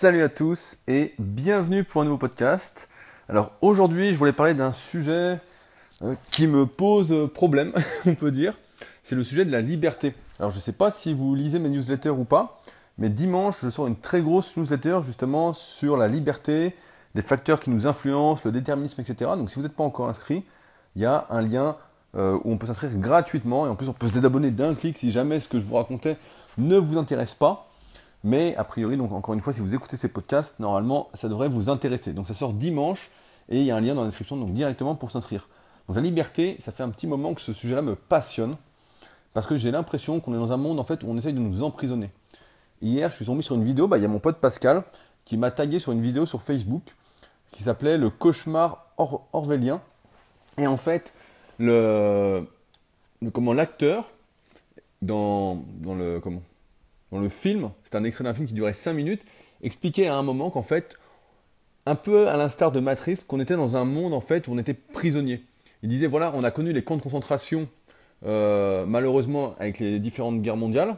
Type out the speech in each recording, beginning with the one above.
Salut à tous et bienvenue pour un nouveau podcast. Alors aujourd'hui, je voulais parler d'un sujet euh, qui me pose problème, on peut dire. C'est le sujet de la liberté. Alors je ne sais pas si vous lisez mes newsletters ou pas, mais dimanche, je sors une très grosse newsletter justement sur la liberté, les facteurs qui nous influencent, le déterminisme, etc. Donc si vous n'êtes pas encore inscrit, il y a un lien euh, où on peut s'inscrire gratuitement et en plus on peut se désabonner d'un clic si jamais ce que je vous racontais ne vous intéresse pas. Mais a priori, donc encore une fois, si vous écoutez ces podcasts, normalement, ça devrait vous intéresser. Donc ça sort dimanche et il y a un lien dans la description donc directement pour s'inscrire. Donc la liberté, ça fait un petit moment que ce sujet-là me passionne parce que j'ai l'impression qu'on est dans un monde en fait où on essaye de nous emprisonner. Hier, je suis tombé sur une vidéo, bah, il y a mon pote Pascal qui m'a tagué sur une vidéo sur Facebook qui s'appelait Le cauchemar orwellien. Et en fait, le, comment l'acteur dans, dans le comment dans le film, c'est un extrait d'un film qui durait 5 minutes, expliquait à un moment qu'en fait, un peu à l'instar de Matrix, qu'on était dans un monde en fait où on était prisonnier. Il disait voilà, on a connu les camps de concentration euh, malheureusement avec les différentes guerres mondiales.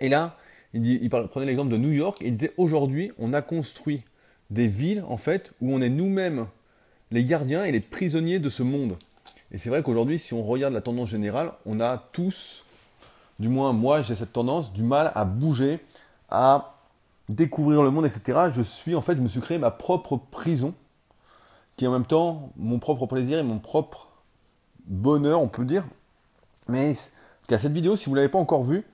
Et là, il, il prenait l'exemple de New York et il disait aujourd'hui, on a construit des villes en fait où on est nous-mêmes les gardiens et les prisonniers de ce monde. Et c'est vrai qu'aujourd'hui, si on regarde la tendance générale, on a tous du moins moi j'ai cette tendance, du mal à bouger, à découvrir le monde, etc. Je suis en fait, je me suis créé ma propre prison, qui est en même temps mon propre plaisir et mon propre bonheur, on peut dire. Mais qu'à cette vidéo, si vous ne l'avez pas encore vue,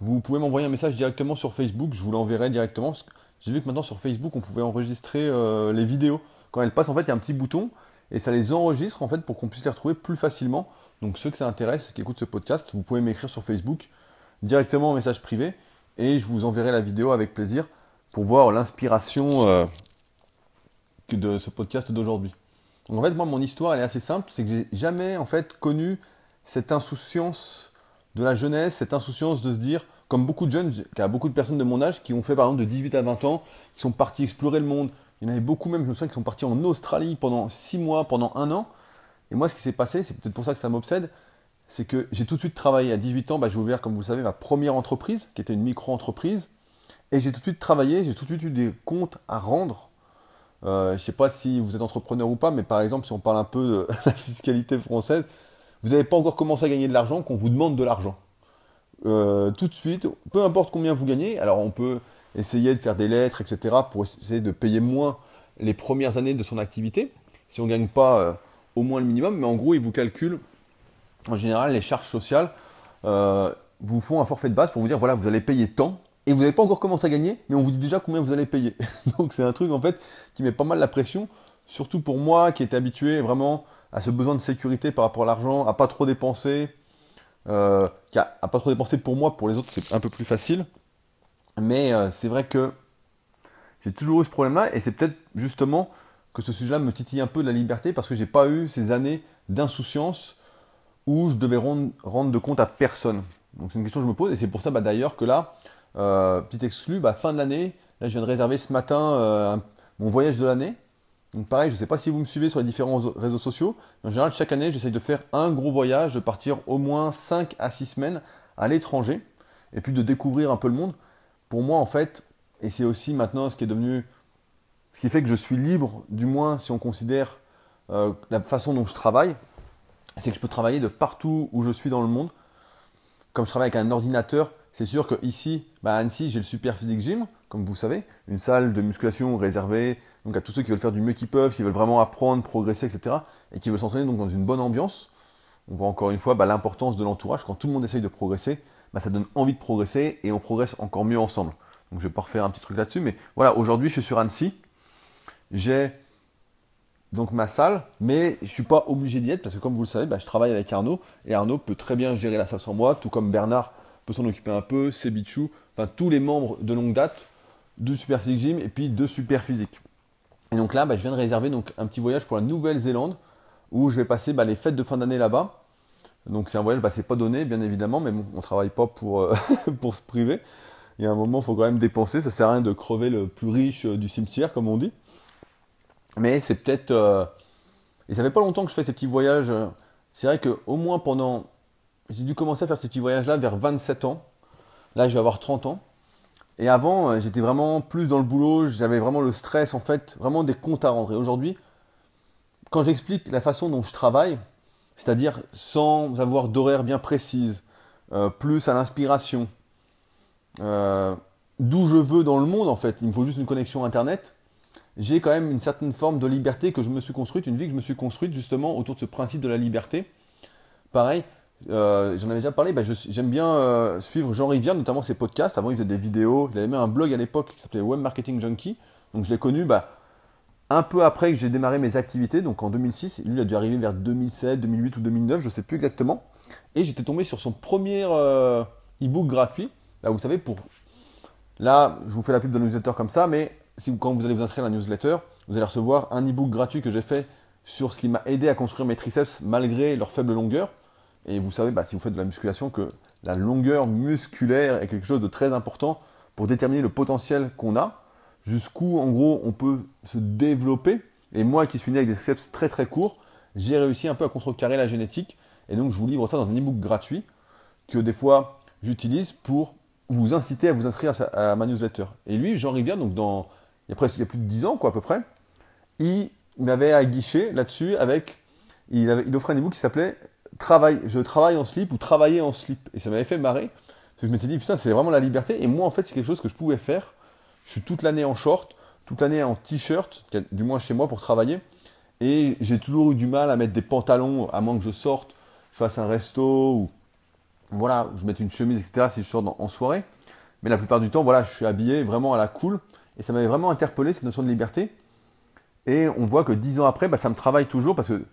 vous pouvez m'envoyer un message directement sur Facebook, je vous l'enverrai directement. J'ai vu que maintenant sur Facebook, on pouvait enregistrer euh, les vidéos. Quand elles passent, en fait, il y a un petit bouton et ça les enregistre en fait pour qu'on puisse les retrouver plus facilement. Donc ceux que ça intéresse, qui écoutent ce podcast, vous pouvez m'écrire sur Facebook directement en message privé et je vous enverrai la vidéo avec plaisir pour voir l'inspiration euh, de ce podcast d'aujourd'hui. En fait, moi, mon histoire, elle est assez simple, c'est que j'ai jamais en fait connu cette insouciance de la jeunesse, cette insouciance de se dire, comme beaucoup de jeunes, a beaucoup de personnes de mon âge qui ont fait par exemple de 18 à 20 ans, qui sont partis explorer le monde. Il y en avait beaucoup même, je me souviens, qui sont partis en Australie pendant 6 mois, pendant un an. Et moi, ce qui s'est passé, c'est peut-être pour ça que ça m'obsède, c'est que j'ai tout de suite travaillé. À 18 ans, bah, j'ai ouvert, comme vous savez, ma première entreprise, qui était une micro-entreprise. Et j'ai tout de suite travaillé, j'ai tout de suite eu des comptes à rendre. Euh, je ne sais pas si vous êtes entrepreneur ou pas, mais par exemple, si on parle un peu de la fiscalité française, vous n'avez pas encore commencé à gagner de l'argent qu'on vous demande de l'argent. Euh, tout de suite, peu importe combien vous gagnez, alors on peut essayer de faire des lettres, etc., pour essayer de payer moins les premières années de son activité, si on ne gagne pas euh, au moins le minimum, mais en gros, ils vous calculent, en général, les charges sociales, euh, vous font un forfait de base pour vous dire, voilà, vous allez payer tant, et vous n'avez pas encore commencé à gagner, mais on vous dit déjà combien vous allez payer. Donc c'est un truc, en fait, qui met pas mal la pression, surtout pour moi, qui était habitué vraiment à ce besoin de sécurité par rapport à l'argent, à pas trop dépenser, euh, à, pas trop dépenser pour moi, pour les autres, c'est un peu plus facile. Mais euh, c'est vrai que j'ai toujours eu ce problème-là, et c'est peut-être justement que ce sujet-là me titille un peu de la liberté parce que j'ai pas eu ces années d'insouciance où je devais rendre, de compte à personne. Donc c'est une question que je me pose et c'est pour ça bah, d'ailleurs que là, euh, petit exclu, bah, fin de l'année, là je viens de réserver ce matin euh, mon voyage de l'année. Donc pareil, je ne sais pas si vous me suivez sur les différents réseaux sociaux, en général chaque année j'essaye de faire un gros voyage, de partir au moins 5 à 6 semaines à l'étranger et puis de découvrir un peu le monde. Pour moi en fait, et c'est aussi maintenant ce qui est devenu ce qui fait que je suis libre, du moins si on considère euh, la façon dont je travaille, c'est que je peux travailler de partout où je suis dans le monde. Comme je travaille avec un ordinateur, c'est sûr qu'ici, bah à Annecy, j'ai le Super Physique Gym, comme vous savez, une salle de musculation réservée donc à tous ceux qui veulent faire du mieux qu'ils peuvent, qui veulent vraiment apprendre, progresser, etc. et qui veulent s'entraîner donc dans une bonne ambiance. On voit encore une fois bah, l'importance de l'entourage. Quand tout le monde essaye de progresser, bah, ça donne envie de progresser et on progresse encore mieux ensemble. Donc je vais pas refaire un petit truc là-dessus, mais voilà, aujourd'hui je suis sur Annecy j'ai donc ma salle, mais je ne suis pas obligé d'y être parce que comme vous le savez, bah, je travaille avec Arnaud et Arnaud peut très bien gérer la salle sans moi, tout comme Bernard peut s'en occuper un peu, Sebichou, enfin tous les membres de longue date de Super Physique Gym et puis de Super Physique. Et donc là, bah, je viens de réserver donc, un petit voyage pour la Nouvelle-Zélande où je vais passer bah, les fêtes de fin d'année là-bas. Donc c'est un voyage, c'est pas donné bien évidemment, mais bon, on travaille pas pour, euh, pour se priver. Il y a un moment, il faut quand même dépenser, ça sert à rien de crever le plus riche euh, du cimetière, comme on dit. Mais c'est peut-être. Euh, et ça fait pas longtemps que je fais ces petits voyages. C'est vrai qu'au moins pendant. J'ai dû commencer à faire ces petits voyages-là vers 27 ans. Là, je vais avoir 30 ans. Et avant, euh, j'étais vraiment plus dans le boulot, j'avais vraiment le stress, en fait, vraiment des comptes à rendre. Et aujourd'hui, quand j'explique la façon dont je travaille, c'est-à-dire sans avoir d'horaire bien précise, euh, plus à l'inspiration, euh, d'où je veux dans le monde en fait, il me faut juste une connexion internet, j'ai quand même une certaine forme de liberté que je me suis construite, une vie que je me suis construite justement autour de ce principe de la liberté. Pareil, euh, j'en avais déjà parlé, bah, j'aime bien suivre Jean Rivière, notamment ses podcasts. Avant, il faisait des vidéos. Il avait même un blog à l'époque qui s'appelait Web Marketing Junkie. Donc, je l'ai connu bah, un peu après que j'ai démarré mes activités, donc en 2006. Lui, il a dû arriver vers 2007, 2008 ou 2009, je ne sais plus exactement. Et j'étais tombé sur son premier euh, e-book gratuit. Là, vous savez, pour. Là, je vous fais la pub de newsletter comme ça, mais si quand vous allez vous inscrire à la newsletter, vous allez recevoir un e-book gratuit que j'ai fait sur ce qui m'a aidé à construire mes triceps malgré leur faible longueur. Et vous savez, bah, si vous faites de la musculation, que la longueur musculaire est quelque chose de très important pour déterminer le potentiel qu'on a, jusqu'où en gros on peut se développer. Et moi qui suis né avec des triceps très très courts, j'ai réussi un peu à contrecarrer la génétique et donc, je vous livre ça dans un e-book gratuit que des fois j'utilise pour vous inciter à vous inscrire à, ma newsletter. Et lui, Jean Rivière, donc dans, il y a il y a plus de 10 ans, quoi, à peu près, il m'avait aguiché là-dessus avec. Il offrait un e-book qui s'appelait Travail, Je travaille en slip ou Travailler en slip. Et ça m'avait fait marrer. Parce que je m'étais dit, putain, c'est vraiment la liberté. Et moi, en fait, c'est quelque chose que je pouvais faire. Je suis toute l'année en short, toute l'année en t-shirt, du moins chez moi pour travailler. Et j'ai toujours eu du mal à mettre des pantalons, à moins que je sorte je fasse un resto ou voilà, je mette une chemise, etc. si je sors en soirée. Mais la plupart du temps, voilà, je suis habillé vraiment à la cool. Et ça m'avait vraiment interpellé cette notion de liberté. Et on voit que dix ans après, bah, ça me travaille toujours parce que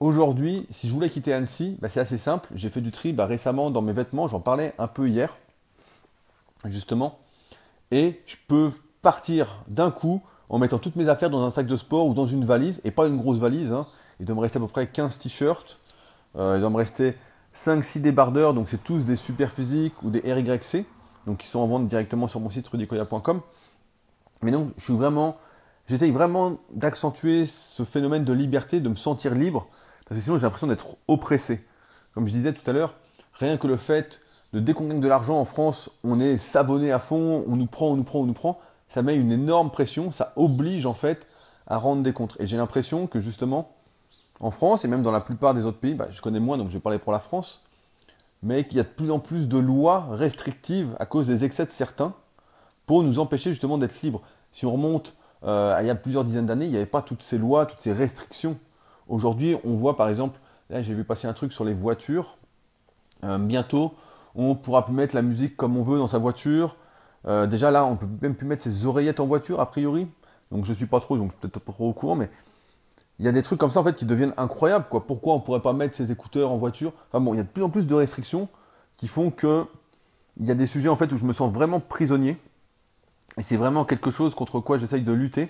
aujourd'hui, si je voulais quitter Annecy, bah, c'est assez simple. J'ai fait du tri bah, récemment dans mes vêtements, j'en parlais un peu hier, justement. Et je peux partir d'un coup en mettant toutes mes affaires dans un sac de sport ou dans une valise, et pas une grosse valise. Hein. Il doit me rester à peu près 15 t-shirts, euh, il doit me rester 5-6 débardeurs, donc c'est tous des super physiques ou des RYC, donc qui sont en vente directement sur mon site rudicoya.com. Mais non, je suis vraiment, j'essaye vraiment d'accentuer ce phénomène de liberté, de me sentir libre, parce que sinon j'ai l'impression d'être oppressé. Comme je disais tout à l'heure, rien que le fait de dès de l'argent en France, on est savonné à fond, on nous prend, on nous prend, on nous prend, ça met une énorme pression, ça oblige en fait à rendre des comptes. Et j'ai l'impression que justement, en France et même dans la plupart des autres pays, bah, je connais moins donc je vais parler pour la France, mais qu'il y a de plus en plus de lois restrictives à cause des excès de certains pour nous empêcher justement d'être libres. Si on remonte euh, à il y a plusieurs dizaines d'années, il n'y avait pas toutes ces lois, toutes ces restrictions. Aujourd'hui, on voit par exemple, là j'ai vu passer un truc sur les voitures. Euh, bientôt, on pourra plus mettre la musique comme on veut dans sa voiture. Euh, déjà là, on peut même plus mettre ses oreillettes en voiture a priori. Donc je suis pas trop, donc peut-être pas trop au courant, mais il y a des trucs comme ça en fait qui deviennent incroyables. Quoi. Pourquoi on pourrait pas mettre ses écouteurs en voiture? Enfin bon, il y a de plus en plus de restrictions qui font que il y a des sujets en fait où je me sens vraiment prisonnier. Et c'est vraiment quelque chose contre quoi j'essaye de lutter.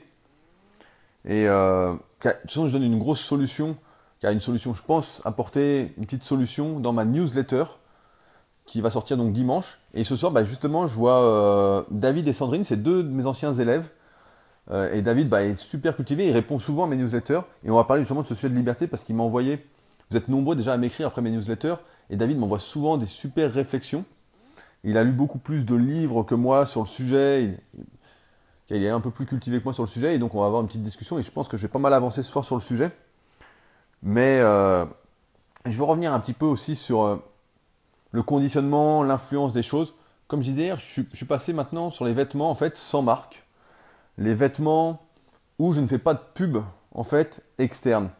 Et euh, de toute façon, je donne une grosse solution, qui a une solution, je pense, apporter une petite solution dans ma newsletter qui va sortir donc dimanche. Et ce soir, bah, justement, je vois euh, David et Sandrine, c'est deux de mes anciens élèves, euh, et David bah, est super cultivé, il répond souvent à mes newsletters. Et on va parler justement de ce sujet de liberté parce qu'il m'a envoyé, vous êtes nombreux déjà à m'écrire après mes newsletters, et David m'envoie souvent des super réflexions. Il a lu beaucoup plus de livres que moi sur le sujet, il, est un peu plus cultivé que moi sur le sujet, et donc on va avoir une petite discussion, et je pense que je vais pas mal avancer ce soir sur le sujet. Mais euh, je veux revenir un petit peu aussi sur euh, le conditionnement, l'influence des choses. Comme je disais hier, je suis passé maintenant sur les vêtements en fait sans marque les vêtements où je ne fais pas de pub en fait externe.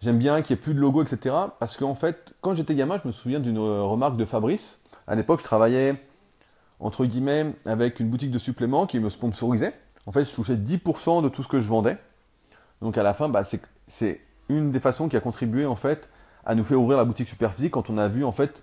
J'aime bien qu'il n'y ait plus de logo, etc. Parce qu'en fait, quand j'étais gamin, je me souviens d'une euh, remarque de Fabrice. À l'époque, je travaillais entre guillemets avec une boutique de suppléments qui me sponsorisait. En fait, je touchais 10% de tout ce que je vendais. Donc à la fin, bah, c'est une des façons qui a contribué en fait à nous faire ouvrir la boutique Superphysique quand on a vu en fait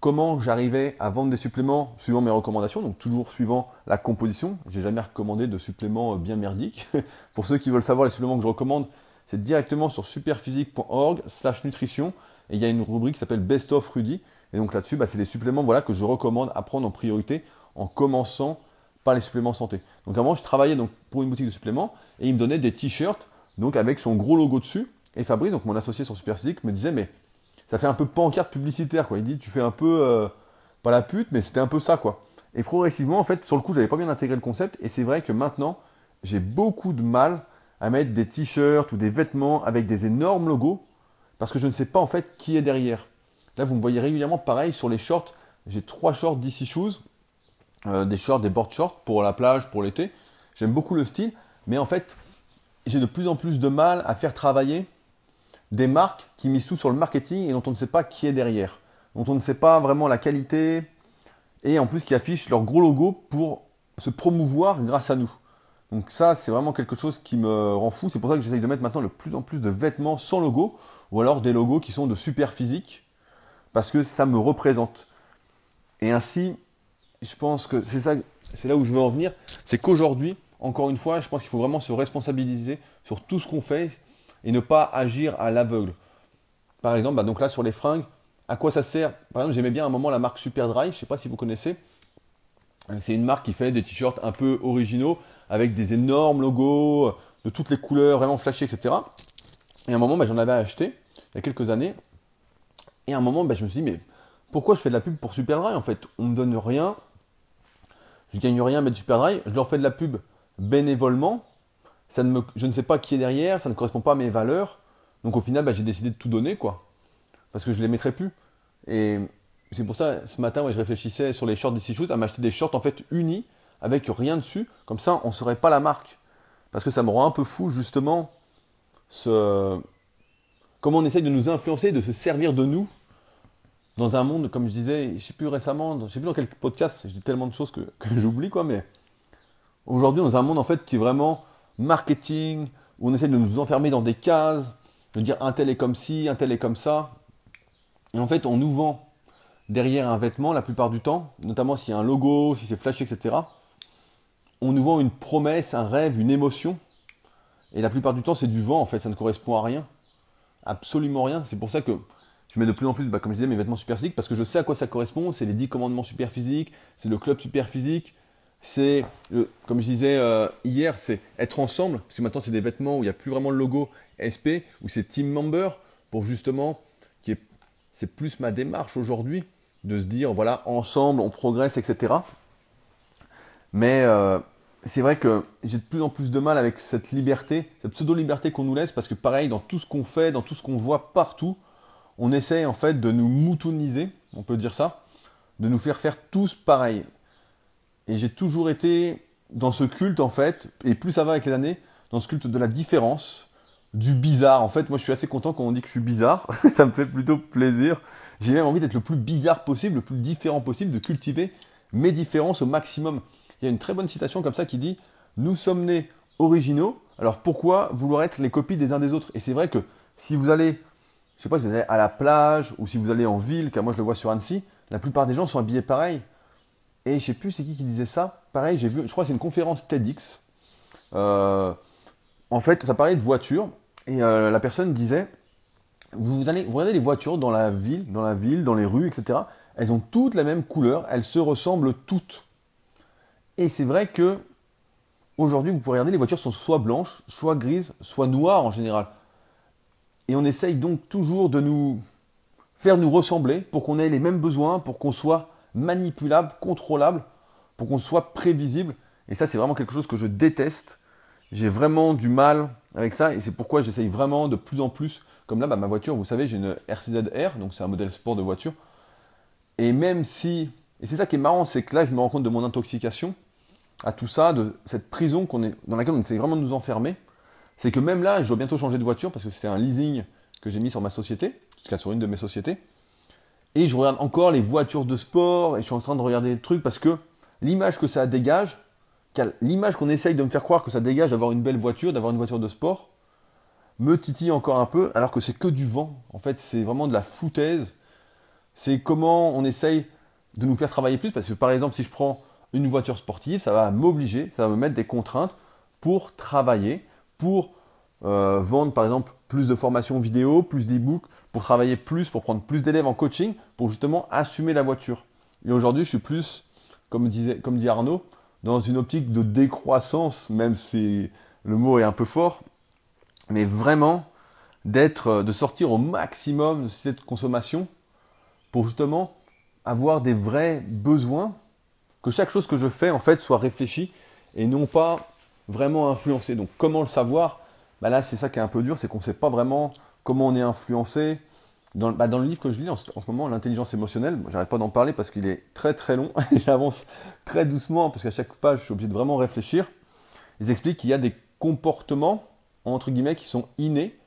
comment j'arrivais à vendre des suppléments suivant mes recommandations, donc toujours suivant la composition. J'ai jamais recommandé de suppléments euh, bien merdiques. Pour ceux qui veulent savoir les suppléments que je recommande, c'est directement sur superphysique.org slash nutrition et il y a une rubrique qui s'appelle Best of Rudy. Et donc là-dessus, bah, c'est les suppléments que je recommande à prendre en priorité en commençant par les suppléments santé. Donc avant, je travaillais pour une boutique de suppléments et il me donnait des t-shirts avec son gros logo dessus. Et Fabrice, mon associé sur Superphysique, me disait mais ça fait un peu pancarte publicitaire, quoi. Il dit, tu fais un peu, euh, pas la pute, mais c'était un peu ça, quoi. Et progressivement, en fait, sur le coup, j'avais pas bien intégré le concept. Et c'est vrai que maintenant, j'ai beaucoup de mal à mettre des t-shirts ou des vêtements avec des énormes logos parce que je ne sais pas en fait qui est derrière. Là, vous me voyez régulièrement pareil sur les shorts. J'ai trois shorts DC Shoes, euh, des shorts, des board shorts pour la plage, pour l'été. J'aime beaucoup le style, mais en fait, j'ai de plus en plus de mal à faire travailler des marques qui misent tout sur le marketing et dont on ne sait pas qui est derrière, dont on ne sait pas vraiment la qualité et en plus qui affichent leur gros logo pour se promouvoir grâce à nous. Donc ça, c'est vraiment quelque chose qui me rend fou. C'est pour ça que j'essaye de mettre maintenant de plus en plus de vêtements sans logo, ou alors des logos qui sont de super physique, parce que ça me représente. Et ainsi, je pense que c'est ça, c'est là où je veux en venir, c'est qu'aujourd'hui, encore une fois, je pense qu'il faut vraiment se responsabiliser sur tout ce qu'on fait et ne pas agir à l'aveugle. Par exemple, bah, donc là sur les fringues, à quoi ça sert? Par exemple, j'aimais bien à un moment la marque Superdry, je ne sais pas si vous connaissez. C'est une marque qui fait des t-shirts un peu originaux avec des énormes logos de toutes les couleurs, vraiment flashy, etc. Et à un moment, bah, j'en avais acheté il y a quelques années. Et à un moment, bah, je me suis dit, mais pourquoi je fais de la pub pour Superdry en fait? On ne me donne rien, je gagne rien à mettre Superdry, je leur fais de la pub bénévolement. Ça ne me, je ne sais pas qui est derrière, ça ne correspond pas à mes valeurs. Donc au final, bah, j'ai décidé de tout donner, quoi. Parce que je ne les mettrai plus. Et c'est pour ça, ce matin, je réfléchissais sur les shorts d'ici Shoes à m'acheter des shorts en fait unis avec rien dessus. Comme ça, on ne saurait pas la marque. Parce que ça me rend un peu fou, justement, ce... comment on essaye de nous influencer, de se servir de nous dans un monde, comme je disais, je ne sais plus récemment, je ne sais plus dans quel podcast, je dis tellement de choses que, j'oublie, quoi, mais aujourd'hui, dans un monde, en fait, qui est vraiment marketing, où on essaie de nous enfermer dans des cases, de dire un tel est comme ci, un tel est comme ça. Et en fait, on nous vend derrière un vêtement la plupart du temps, notamment s'il y a un logo, si c'est flashy, etc on nous vend une promesse, un rêve, une émotion. Et la plupart du temps, c'est du vent, en fait, ça ne correspond à rien. Absolument rien. C'est pour ça que je mets de plus en plus, bah, comme je disais, mes vêtements super physiques, parce que je sais à quoi ça correspond. C'est les 10 commandements super physiques, c'est le club super physique, c'est, comme je disais euh, hier, c'est être ensemble, parce que maintenant, c'est des vêtements où il n'y a plus vraiment le logo SP, où c'est team member, pour justement, qui est, c'est plus ma démarche aujourd'hui, de se dire, voilà, ensemble, on progresse, etc. Mais euh, c'est vrai que j'ai de plus en plus de mal avec cette liberté, cette pseudo-liberté qu'on nous laisse, parce que pareil, dans tout ce qu'on fait, dans tout ce qu'on voit partout, on essaye en fait de nous moutoniser, on peut dire ça, de nous faire faire tous pareil. Et j'ai toujours été dans ce culte en fait, et plus ça va avec les années, dans ce culte de la différence, du bizarre. En fait, moi je suis assez content quand on dit que je suis bizarre, ça me fait plutôt plaisir. J'ai même envie d'être le plus bizarre possible, le plus différent possible, de cultiver mes différences au maximum il y a une très bonne citation comme ça qui dit Nous sommes nés originaux, alors pourquoi vouloir être les copies des uns des autres? Et c'est vrai que si vous allez, je sais pas si vous allez à la plage ou si vous allez en ville, car moi je le vois sur Annecy, la plupart des gens sont habillés pareil. Et je sais plus c'est qui qui disait ça. Pareil, j'ai vu, je crois que c'est une conférence TEDx. Euh, en fait, ça parlait de voitures et euh, la personne disait vous, allez, vous regardez les voitures dans la ville, dans la ville, dans les rues, etc. Elles ont toutes la même couleur, elles se ressemblent toutes. Et c'est vrai que aujourd'hui, vous pouvez regarder, les voitures sont soit blanches, soit grises, soit noires en général. Et on essaye donc toujours de nous faire nous ressembler pour qu'on ait les mêmes besoins, pour qu'on soit manipulable, contrôlable, pour qu'on soit prévisible. Et ça, c'est vraiment quelque chose que je déteste. J'ai vraiment du mal avec ça et c'est pourquoi j'essaye vraiment de plus en plus. Comme là, bah, ma voiture, vous savez, j'ai une RCZ-R, donc c'est un modèle sport de voiture. Et même si. Et c'est ça qui est marrant, c'est que là, je me rends compte de mon intoxication à tout ça, de cette prison qu'on est, dans laquelle on essaie vraiment de nous enfermer, c'est que même là, je dois bientôt changer de voiture parce que c'est un leasing que j'ai mis sur ma société, jusqu'à sur une de mes sociétés. Et je regarde encore les voitures de sport et je suis en train de regarder des trucs parce que l'image que ça dégage, l'image qu'on essaye de me faire croire que ça dégage d'avoir une belle voiture, d'avoir une voiture de sport, me titille encore un peu alors que c'est que du vent. En fait, c'est vraiment de la foutaise. C'est comment on essaye de nous faire travailler plus parce que par exemple, si je prends une voiture sportive, ça va m'obliger, ça va me mettre des contraintes pour travailler, pour euh, vendre par exemple plus de formations vidéo, plus d'e-books, pour travailler plus, pour prendre plus d'élèves en coaching, pour justement assumer la voiture. Et aujourd'hui, je suis plus, comme, dit Arnaud, dans une optique de décroissance, même si le mot est un peu fort, mais vraiment d'être, de sortir au maximum de cette consommation pour justement avoir des vrais besoins que chaque chose que je fais en fait soit réfléchie et non pas vraiment influencée. Donc comment le savoir? Bah Là c'est ça qui est un peu dur, c'est qu'on ne sait pas vraiment comment on est influencé. Dans, bah, dans, le livre que je lis en, ce moment, l'intelligence émotionnelle, j'arrête pas d'en parler parce qu'il est très très long, j'avance très doucement parce qu'à chaque page je suis obligé de vraiment réfléchir. Ils expliquent qu'il y a des comportements entre guillemets qui sont innés,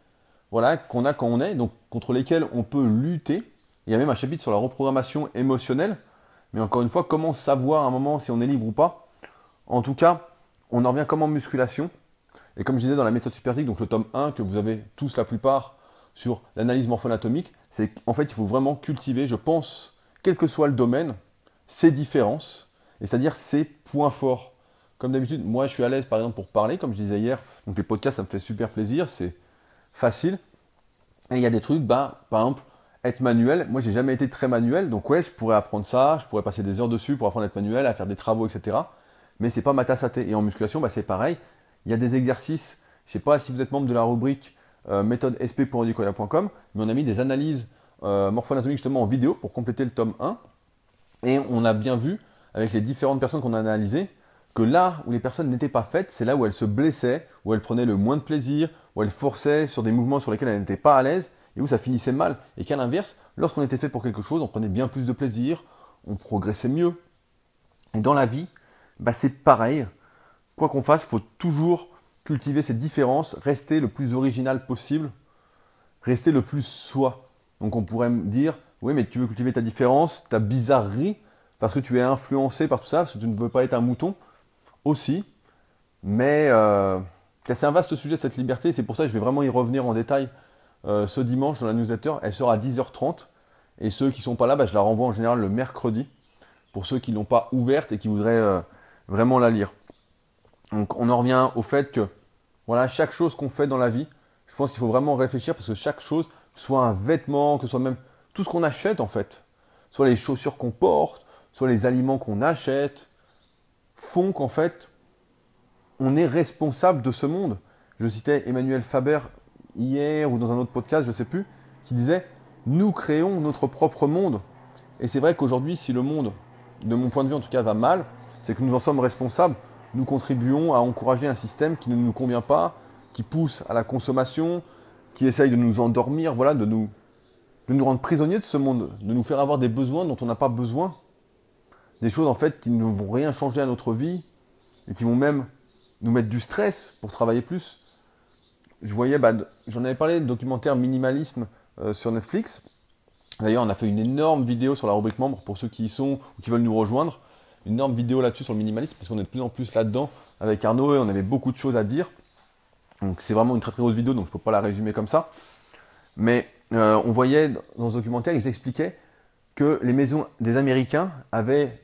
voilà, qu'on a quand on est, donc contre lesquels on peut lutter. Il y a même un chapitre sur la reprogrammation émotionnelle, mais encore une fois, comment savoir à un moment si on est libre ou pas? En tout cas, on en revient comme en musculation? Et comme je disais dans la méthode Superzik, donc le tome 1 que vous avez tous la plupart sur l'analyse morpho-anatomique, c'est qu'en fait, il faut vraiment cultiver, je pense, quel que soit le domaine, ses différences, et c'est-à-dire ses points forts. Comme d'habitude, moi je suis à l'aise par exemple pour parler, comme je disais hier, donc les podcasts ça me fait super plaisir, c'est facile. Et il y a des trucs, bah, par exemple, être manuel, moi j'ai jamais été très manuel, donc ouais, je pourrais apprendre ça, je pourrais passer des heures dessus pour apprendre à être manuel, à faire des travaux, etc. Mais c'est pas ma tasse à thé. Et en musculation, bah, c'est pareil. Il y a des exercices, je sais pas si vous êtes membre de la rubrique euh, méthode sp.audicoya.com, mais on a mis des analyses euh, morpho-anatomiques justement en vidéo pour compléter le tome 1. Et on a bien vu, avec les différentes personnes qu'on a analysées, que là où les personnes n'étaient pas faites, c'est là où elles se blessaient, où elles prenaient le moins de plaisir, où elles forçaient sur des mouvements sur lesquels elles n'étaient pas à l'aise, et où ça finissait mal. Et qu'à l'inverse, lorsqu'on était fait pour quelque chose, on prenait bien plus de plaisir, on progressait mieux. Et dans la vie, bah c'est pareil. Quoi qu'on fasse, il faut toujours cultiver ces différences, rester le plus original possible, rester le plus soi. Donc on pourrait me dire, oui, mais tu veux cultiver ta différence, ta bizarrerie, parce que tu es influencé par tout ça, parce que tu ne veux pas être un mouton aussi. Mais euh, c'est un vaste sujet cette liberté, c'est pour ça que je vais vraiment y revenir en détail euh, ce dimanche dans la newsletter. Elle sera à 10h30. Et ceux qui ne sont pas là, bah, je la renvoie en général le mercredi, pour ceux qui ne l'ont pas ouverte et qui voudraient euh, vraiment la lire. Donc on en revient au fait que voilà, chaque chose qu'on fait dans la vie, je pense qu'il faut vraiment réfléchir parce que chaque chose, soit un vêtement, que ce soit même tout ce qu'on achète en fait, soit les chaussures qu'on porte, soit les aliments qu'on achète, font qu'en fait, on est responsable de ce monde. Je citais Emmanuel Faber hier ou dans un autre podcast, je ne sais plus, qui disait Nous créons notre propre monde. Et c'est vrai qu'aujourd'hui, si le monde, de mon point de vue en tout cas, va mal, c'est que nous en sommes responsables. Nous contribuons à encourager un système qui ne nous convient pas, qui pousse à la consommation, qui essaye de nous endormir, voilà, de nous, de nous rendre prisonniers de ce monde, de nous faire avoir des besoins dont on n'a pas besoin. Des choses en fait qui ne vont rien changer à notre vie et qui vont même nous mettre du stress pour travailler plus. Je voyais, bah, j'en avais parlé de documentaire minimalisme euh, sur Netflix. D'ailleurs, on a fait une énorme vidéo sur la rubrique membre pour ceux qui y sont ou qui veulent nous rejoindre. Une énorme vidéo là-dessus sur le minimalisme parce qu'on est de plus en plus là-dedans avec Arnaud et on avait beaucoup de choses à dire. Donc c'est vraiment une très très grosse vidéo, donc je ne peux pas la résumer comme ça. Mais euh, on voyait dans ce documentaire, ils expliquaient que les maisons des Américains avaient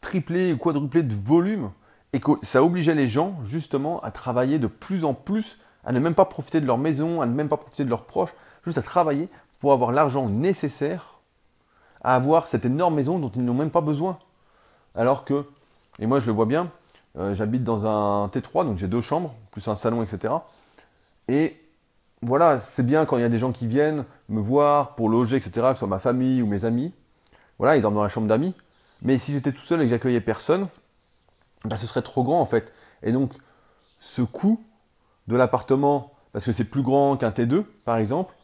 triplé ou quadruplé de volume et que ça obligeait les gens justement à travailler de plus en plus, à ne même pas profiter de leur maison, à ne même pas profiter de leurs proches, juste à travailler pour avoir l'argent nécessaire à avoir cette énorme maison dont ils n'ont même pas besoin. Alors que, et moi je le vois bien, euh, j'habite dans un T3, donc j'ai deux chambres, plus un salon, etc. Et voilà, c'est bien quand il y a des gens qui viennent me voir pour loger, etc., que ce soit ma famille ou mes amis. Voilà, ils dorment dans la chambre d'amis. Mais si j'étais tout seul et que j'accueillais personne, bah, ce serait trop grand en fait. Et donc, ce coût de l'appartement, parce que c'est plus grand qu'un T2 par exemple,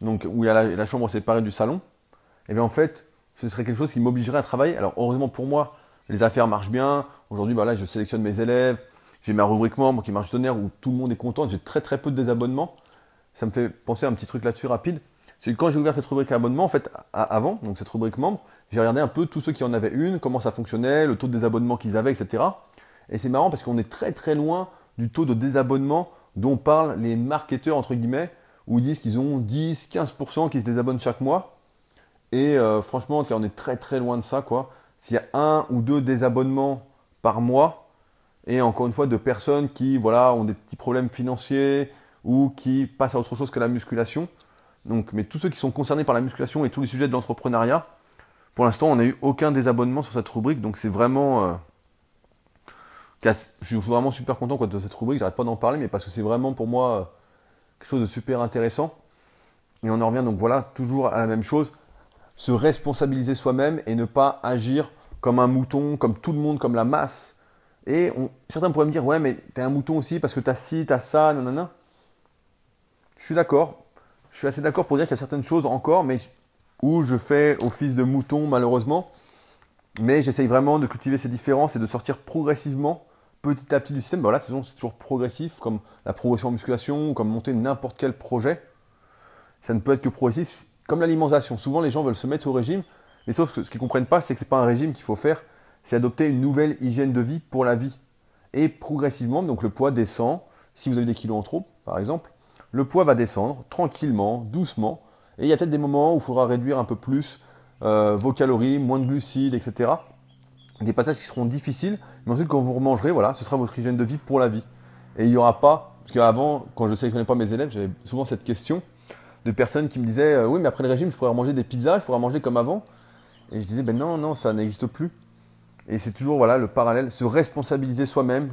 donc où il y a la, chambre séparée du salon, et eh bien en fait, ce serait quelque chose qui m'obligerait à travailler. Alors heureusement pour moi, les affaires marchent bien. Aujourd'hui, bah là, je sélectionne mes élèves, j'ai ma rubrique membre qui marche tonnerre où tout le monde est content. J'ai très très peu de désabonnements. Ça me fait penser à un petit truc là-dessus rapide. C'est que quand j'ai ouvert cette rubrique abonnement, en fait, avant, donc cette rubrique membre, j'ai regardé un peu tous ceux qui en avaient une, comment ça fonctionnait, le taux de désabonnement qu'ils avaient, etc. Et c'est marrant parce qu'on est très très loin du taux de désabonnement dont parlent les marketeurs, entre guillemets, où ils disent qu'ils ont 10, 15% qui se désabonnent chaque mois. Et euh, franchement, on est très très loin de ça, quoi. S'il y a un ou deux désabonnements par mois, et encore une fois, de personnes qui voilà, ont des petits problèmes financiers ou qui passent à autre chose que la musculation. Donc, mais tous ceux qui sont concernés par la musculation et tous les sujets de l'entrepreneuriat, pour l'instant, on n'a eu aucun désabonnement sur cette rubrique, donc c'est vraiment. Euh, je suis vraiment super content de cette rubrique, j'arrête pas d'en parler, mais parce que c'est vraiment pour moi euh, quelque chose de super intéressant. Et on en revient donc voilà, toujours à la même chose, se responsabiliser soi-même et ne pas agir comme un mouton, comme tout le monde, comme la masse. Et certains pourraient me dire, ouais, mais t'es un mouton aussi parce que t'as ci, t'as ça, nanana. Je suis d'accord. Je suis assez d'accord pour dire qu'il y a certaines choses encore, mais où je fais office de mouton malheureusement. Mais j'essaye vraiment de cultiver ces différences et de sortir progressivement, petit à petit du système. Ben voilà, c'est toujours progressif, comme la progression en musculation comme monter n'importe quel projet. Ça ne peut être que progressif, comme l'alimentation. Souvent, les gens veulent se mettre au régime, mais sauf que ce qu'ils ne comprennent pas, c'est que ce n'est pas un régime qu'il faut faire, c'est adopter une nouvelle hygiène de vie pour la vie. Et progressivement, donc le poids descend. Si vous avez des kilos en trop, par exemple, le poids va descendre tranquillement, doucement. Et il y a peut-être des moments où il faudra réduire un peu plus euh, vos calories, moins de glucides, etc. Des passages qui seront difficiles, mais ensuite quand vous remangerez, voilà, ce sera votre hygiène de vie pour la vie. Et il n'y aura pas, parce qu'avant, quand je ne sélectionnais pas mes élèves, j'avais souvent cette question de personnes qui me disaient euh, Oui, mais après le régime, je pourrais manger des pizzas, je pourrais manger comme avant. Et je disais Ben non, non, ça n'existe plus. Et c'est toujours voilà, le parallèle, se responsabiliser soi-même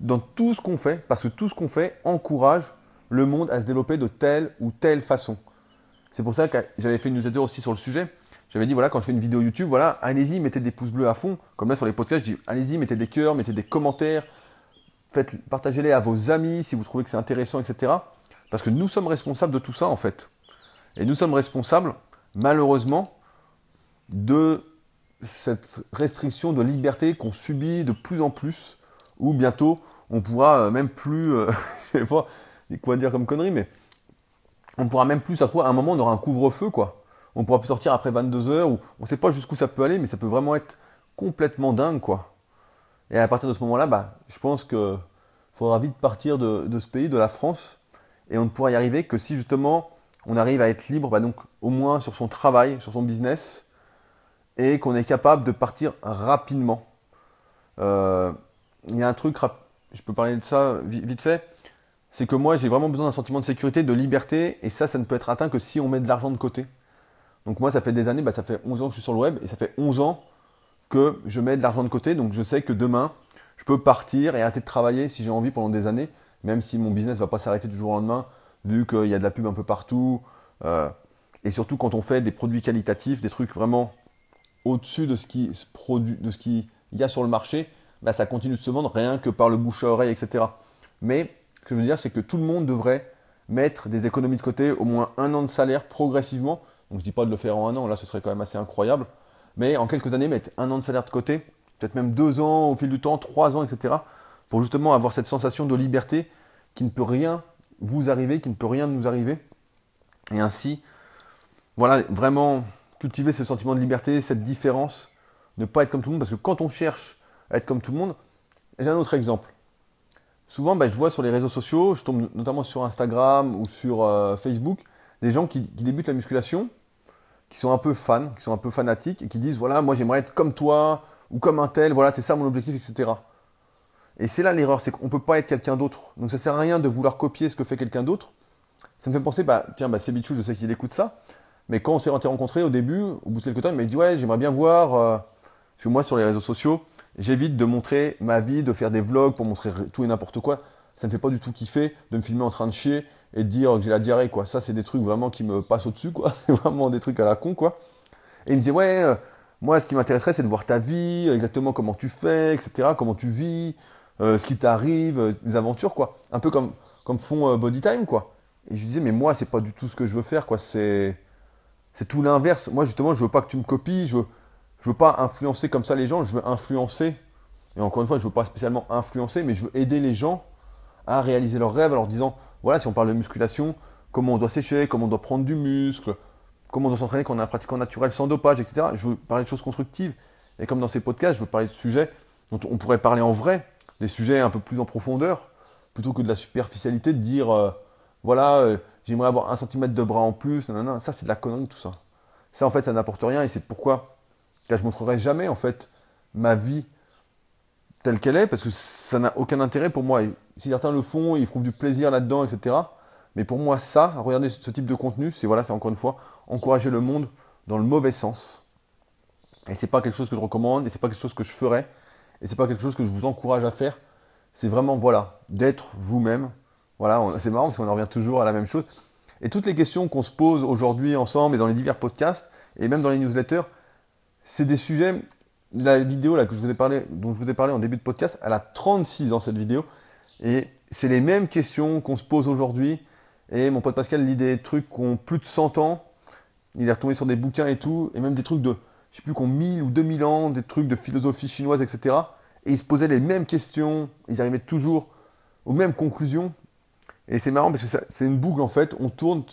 dans tout ce qu'on fait, parce que tout ce qu'on fait encourage le monde à se développer de telle ou telle façon. C'est pour ça que j'avais fait une newsletter aussi sur le sujet. J'avais dit, voilà, quand je fais une vidéo YouTube, voilà, allez-y, mettez des pouces bleus à fond. Comme là sur les podcasts, je dis, allez-y, mettez des cœurs, mettez des commentaires, partagez-les à vos amis si vous trouvez que c'est intéressant, etc. Parce que nous sommes responsables de tout ça, en fait. Et nous sommes responsables, malheureusement, de cette restriction de liberté qu'on subit de plus en plus, où bientôt on pourra euh, même plus, euh, je sais pas quoi dire comme connerie, mais on pourra même plus, ça à un moment, on aura un couvre-feu, quoi. On pourra plus sortir après 22 heures, ou on ne sait pas jusqu'où ça peut aller, mais ça peut vraiment être complètement dingue, quoi. Et à partir de ce moment-là, bah, je pense qu'il faudra vite partir de, ce pays, de la France, et on ne pourra y arriver que si justement on arrive à être libre, bah, donc au moins sur son travail, sur son business, et qu'on est capable de partir rapidement. Euh, il y a un truc, je peux parler de ça vite fait c'est que moi j'ai vraiment besoin d'un sentiment de sécurité, de liberté, et ça, ça ne peut être atteint que si on met de l'argent de côté. Donc moi, ça fait des années, bah, ça fait 11 ans que je suis sur le web, et ça fait 11 ans que je mets de l'argent de côté, donc je sais que demain, je peux partir et arrêter de travailler si j'ai envie pendant des années, même si mon business ne va pas s'arrêter du jour au lendemain, vu qu'il y a de la pub un peu partout, euh, et surtout quand on fait des produits qualitatifs, des trucs vraiment au-dessus de ce qui se produit, de ce qu'il y a sur le marché, bah, ça continue de se vendre rien que par le bouche à oreille, etc. Mais ce que je veux dire, c'est que tout le monde devrait mettre des économies de côté, au moins un an de salaire progressivement. Donc je dis pas de le faire en un an, là ce serait quand même assez incroyable. Mais en quelques années, mettre un an de salaire de côté, peut-être même deux ans au fil du temps, trois ans, etc. Pour justement avoir cette sensation de liberté qui ne peut rien vous arriver, qui ne peut rien nous arriver. Et ainsi, voilà, vraiment cultiver ce sentiment de liberté, cette différence, ne pas être comme tout le monde, parce que quand on cherche à être comme tout le monde, j'ai un autre exemple souvent, bah, je vois sur les réseaux sociaux, je tombe notamment sur Instagram ou sur euh, Facebook, des gens qui, débutent la musculation, qui sont un peu fans, qui sont un peu fanatiques et qui disent voilà, moi j'aimerais être comme toi ou comme un tel, voilà, c'est ça mon objectif, etc. Et c'est là l'erreur, c'est qu'on ne peut pas être quelqu'un d'autre. Donc ça sert à rien de vouloir copier ce que fait quelqu'un d'autre. Ça me fait penser, bah, tiens, bah, c'est Bichou, je sais qu'il écoute ça. Mais quand on s'est rencontrés au début, au bout de quelques temps, il m'a dit ouais, j'aimerais bien voir, euh, parce que moi sur les réseaux sociaux, J'évite de montrer ma vie, de faire des vlogs pour montrer tout et n'importe quoi. Ça ne fait pas du tout kiffer de me filmer en train de chier et dire que j'ai la diarrhée, quoi. Ça, c'est des trucs vraiment qui me passent au-dessus, quoi. vraiment des trucs à la con, quoi. Et il me disait, ouais, euh, moi, ce qui m'intéresserait, c'est de voir ta vie, exactement comment tu fais, etc., comment tu vis, euh, ce qui t'arrive, euh, des aventures, quoi. Un peu comme, comme font Body Time, quoi. Et je disais, mais moi, c'est pas du tout ce que je veux faire, quoi. C'est, c'est tout l'inverse. Moi, justement, je veux pas que tu me copies, je veux, je veux pas influencer comme ça les gens, je veux influencer. Et encore une fois, je veux pas spécialement influencer, mais je veux aider les gens à réaliser leurs rêves en leur disant, voilà, si on parle de musculation, comment on doit sécher, comment on doit prendre du muscle, comment on doit s'entraîner quand on a un pratiquant naturel sans dopage, etc. Je veux parler de choses constructives. Et comme dans ces podcasts, je veux parler de sujets dont on pourrait parler en vrai, des sujets un peu plus en profondeur, plutôt que de la superficialité, de dire, euh, voilà, euh, j'aimerais avoir un centimètre de bras en plus, non, ça c'est de la connerie tout ça. Ça en fait, ça n'apporte rien et c'est pourquoi Car je ne montrerai jamais en fait ma vie telle qu'elle est, parce que ça n'a aucun intérêt pour moi. si certains le font, ils trouvent du plaisir là-dedans, etc. Mais pour moi, ça, regarder ce type de contenu, c'est voilà, c'est encore une fois encourager le monde dans le mauvais sens. Et c'est pas quelque chose que je recommande, et c'est pas quelque chose que je ferais, et c'est pas quelque chose que je vous encourage à faire. C'est vraiment voilà, d'être vous-même. Voilà, c'est marrant parce qu'on en revient toujours à la même chose. Et toutes les questions qu'on se pose aujourd'hui ensemble et dans les divers podcasts, et même dans les newsletters, c'est des sujets la vidéo là, que je vous ai dont je vous ai parlé en début de podcast, elle a 36 ans cette vidéo. Et c'est les mêmes questions qu'on se pose aujourd'hui. Et mon pote Pascal lit des trucs qui ont plus de 100 ans. Il est retombé sur des bouquins et tout. Et même des trucs de, je sais plus, qui ont 1000 ou 2000 ans, des trucs de philosophie chinoise, etc. Et ils se posaient les mêmes questions. Ils arrivaient toujours aux mêmes conclusions. Et c'est marrant parce que c'est une boucle en fait. On tourne,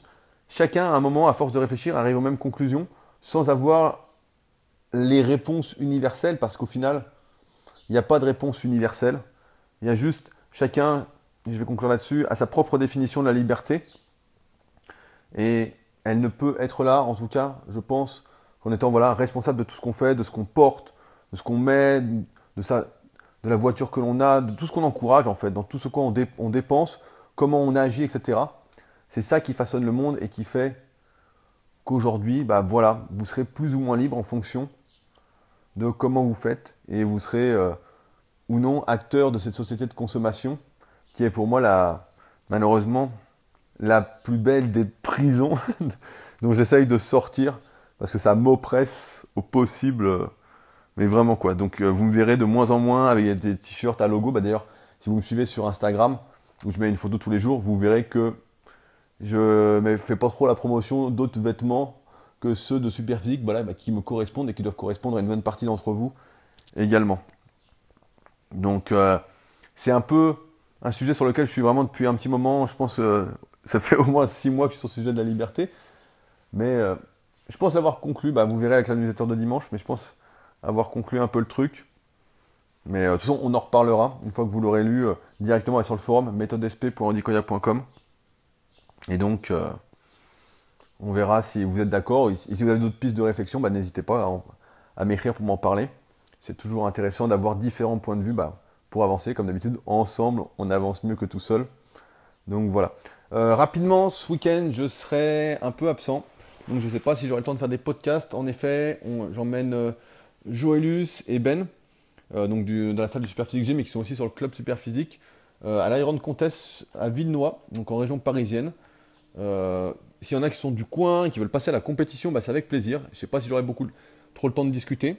chacun à un moment, à force de réfléchir, arrive aux mêmes conclusions sans avoir les réponses universelles parce qu'au final, il n'y a pas de réponse universelle. Il y a juste chacun, je vais conclure là-dessus, a sa propre définition de la liberté. Et elle ne peut être là, en tout cas, je pense, qu'en étant voilà, responsable de tout ce qu'on fait, de ce qu'on porte, de ce qu'on met, de, de la voiture que l'on a, de tout ce qu'on encourage en fait, dans tout ce qu'on on dépense, comment on agit, etc. C'est ça qui façonne le monde et qui fait qu'aujourd'hui, bah voilà, vous serez plus ou moins libre en fonction de comment vous faites et vous serez euh, ou non acteur de cette société de consommation qui est pour moi la, malheureusement la plus belle des prisons dont j'essaye de sortir parce que ça m'oppresse au possible. Mais vraiment quoi. Donc euh, vous me verrez de moins en moins avec des t-shirts à logo. Bah, D'ailleurs, si vous me suivez sur Instagram, où je mets une photo tous les jours, vous verrez que je ne fais pas trop la promotion d'autres vêtements que ceux de Superphysique voilà, bah, qui me correspondent et qui doivent correspondre à une bonne partie d'entre vous également. Donc euh, c'est un peu un sujet sur lequel je suis vraiment depuis un petit moment, je pense euh, ça fait au moins six mois que je suis sur le sujet de la liberté, mais euh, je pense avoir conclu, bah, vous verrez avec l'administrateur de dimanche, mais je pense avoir conclu un peu le truc. Mais de toute façon, on en reparlera une fois que vous l'aurez lu directement sur le forum méthodesp.andicoya.com. Et donc, on verra si vous êtes d'accord. Et si vous avez d'autres pistes de réflexion, bah, n'hésitez pas à, m'écrire pour m'en parler. C'est toujours intéressant d'avoir différents points de vue bah, pour avancer. Comme d'habitude, ensemble, on avance mieux que tout seul. Donc voilà. Euh, rapidement, ce week-end, je serai un peu absent. Donc je ne sais pas si j'aurai le temps de faire des podcasts. En effet, j'emmène euh, Joëlus et Ben, euh, donc dans la salle du Superphysique Gym, mais qui sont aussi sur le club Superphysique, à l'Iron Contest à Villenois, donc en région parisienne. S'il y en a qui sont du coin, qui veulent passer à la compétition, bah, c'est avec plaisir. Je ne sais pas si j'aurai beaucoup trop le temps de discuter.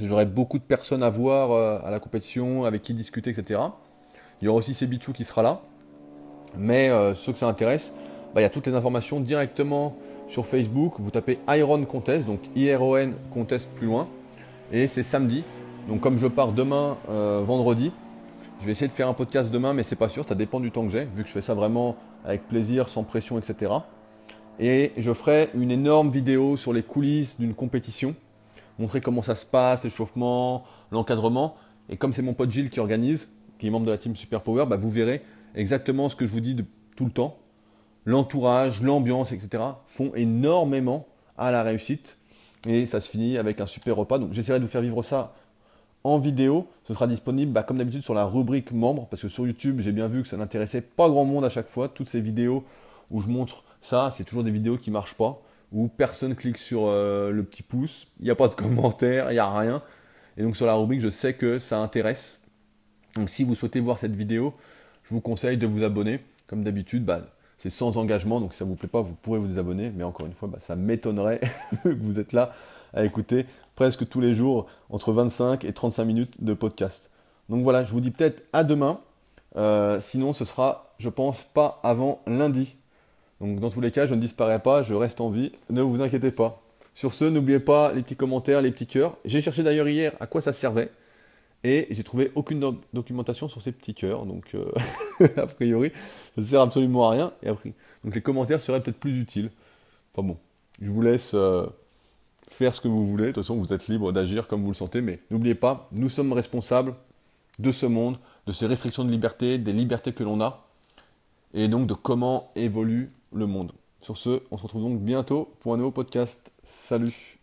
J'aurai beaucoup de personnes à voir euh, à la compétition, avec qui discuter, etc. Il y aura aussi Sebichou qui sera là. Mais euh, ceux que ça intéresse, bah, il y a toutes les informations directement sur Facebook. Vous tapez Iron Contest, donc I-R-O-N Contest plus loin. Et c'est samedi. Donc comme je pars demain, euh, vendredi, je vais essayer de faire un podcast demain, mais c'est pas sûr, ça dépend du temps que j'ai, vu que je fais ça vraiment avec plaisir, sans pression, etc et je ferai une énorme vidéo sur les coulisses d'une compétition, montrer comment ça se passe, l'échauffement, l'encadrement. Et comme c'est mon pote Gilles qui organise, qui est membre de la team Super Power, bah, vous verrez exactement ce que je vous dis de, tout le temps. L'entourage, l'ambiance, etc. font énormément à la réussite. Et ça se finit avec un super repas. Donc j'essaierai de vous faire vivre ça en vidéo. Ce sera disponible bah, comme d'habitude sur la rubrique membres. Parce que sur YouTube, j'ai bien vu que ça n'intéressait pas grand monde à chaque fois. Toutes ces vidéos où je montre ça, c'est toujours des vidéos qui marchent pas, où personne clique sur euh, le petit pouce, il n'y a pas de commentaire, il n'y a rien. Et donc sur la rubrique, je sais que ça intéresse. Donc si vous souhaitez voir cette vidéo, je vous conseille de vous abonner. Comme d'habitude, bah, c'est sans engagement, donc ça ne vous plaît pas, vous pourrez vous désabonner. Mais encore une fois, bah, ça m'étonnerait que vous êtes là à écouter presque tous les jours entre 25 et 35 minutes de podcast. Donc voilà, je vous dis peut-être à demain. Euh, sinon, ce sera, je pense, pas avant lundi. Donc dans tous les cas, je ne disparais pas, je reste en vie, ne vous inquiétez pas. Sur ce, n'oubliez pas les petits commentaires, les petits cœurs. J'ai cherché d'ailleurs hier à quoi ça servait et j'ai trouvé aucune documentation sur ces petits cœurs, donc euh, a priori, ça ne sert absolument à rien. Et après, donc les commentaires seraient peut-être plus utiles. Enfin bon, je vous laisse euh, faire ce que vous voulez. De toute façon, vous êtes libre d'agir comme vous le sentez, mais n'oubliez pas, nous sommes responsables de ce monde, de ces restrictions de liberté, des libertés que l'on a et donc de comment évolue le monde. Sur ce, on se retrouve donc bientôt pour un nouveau podcast. Salut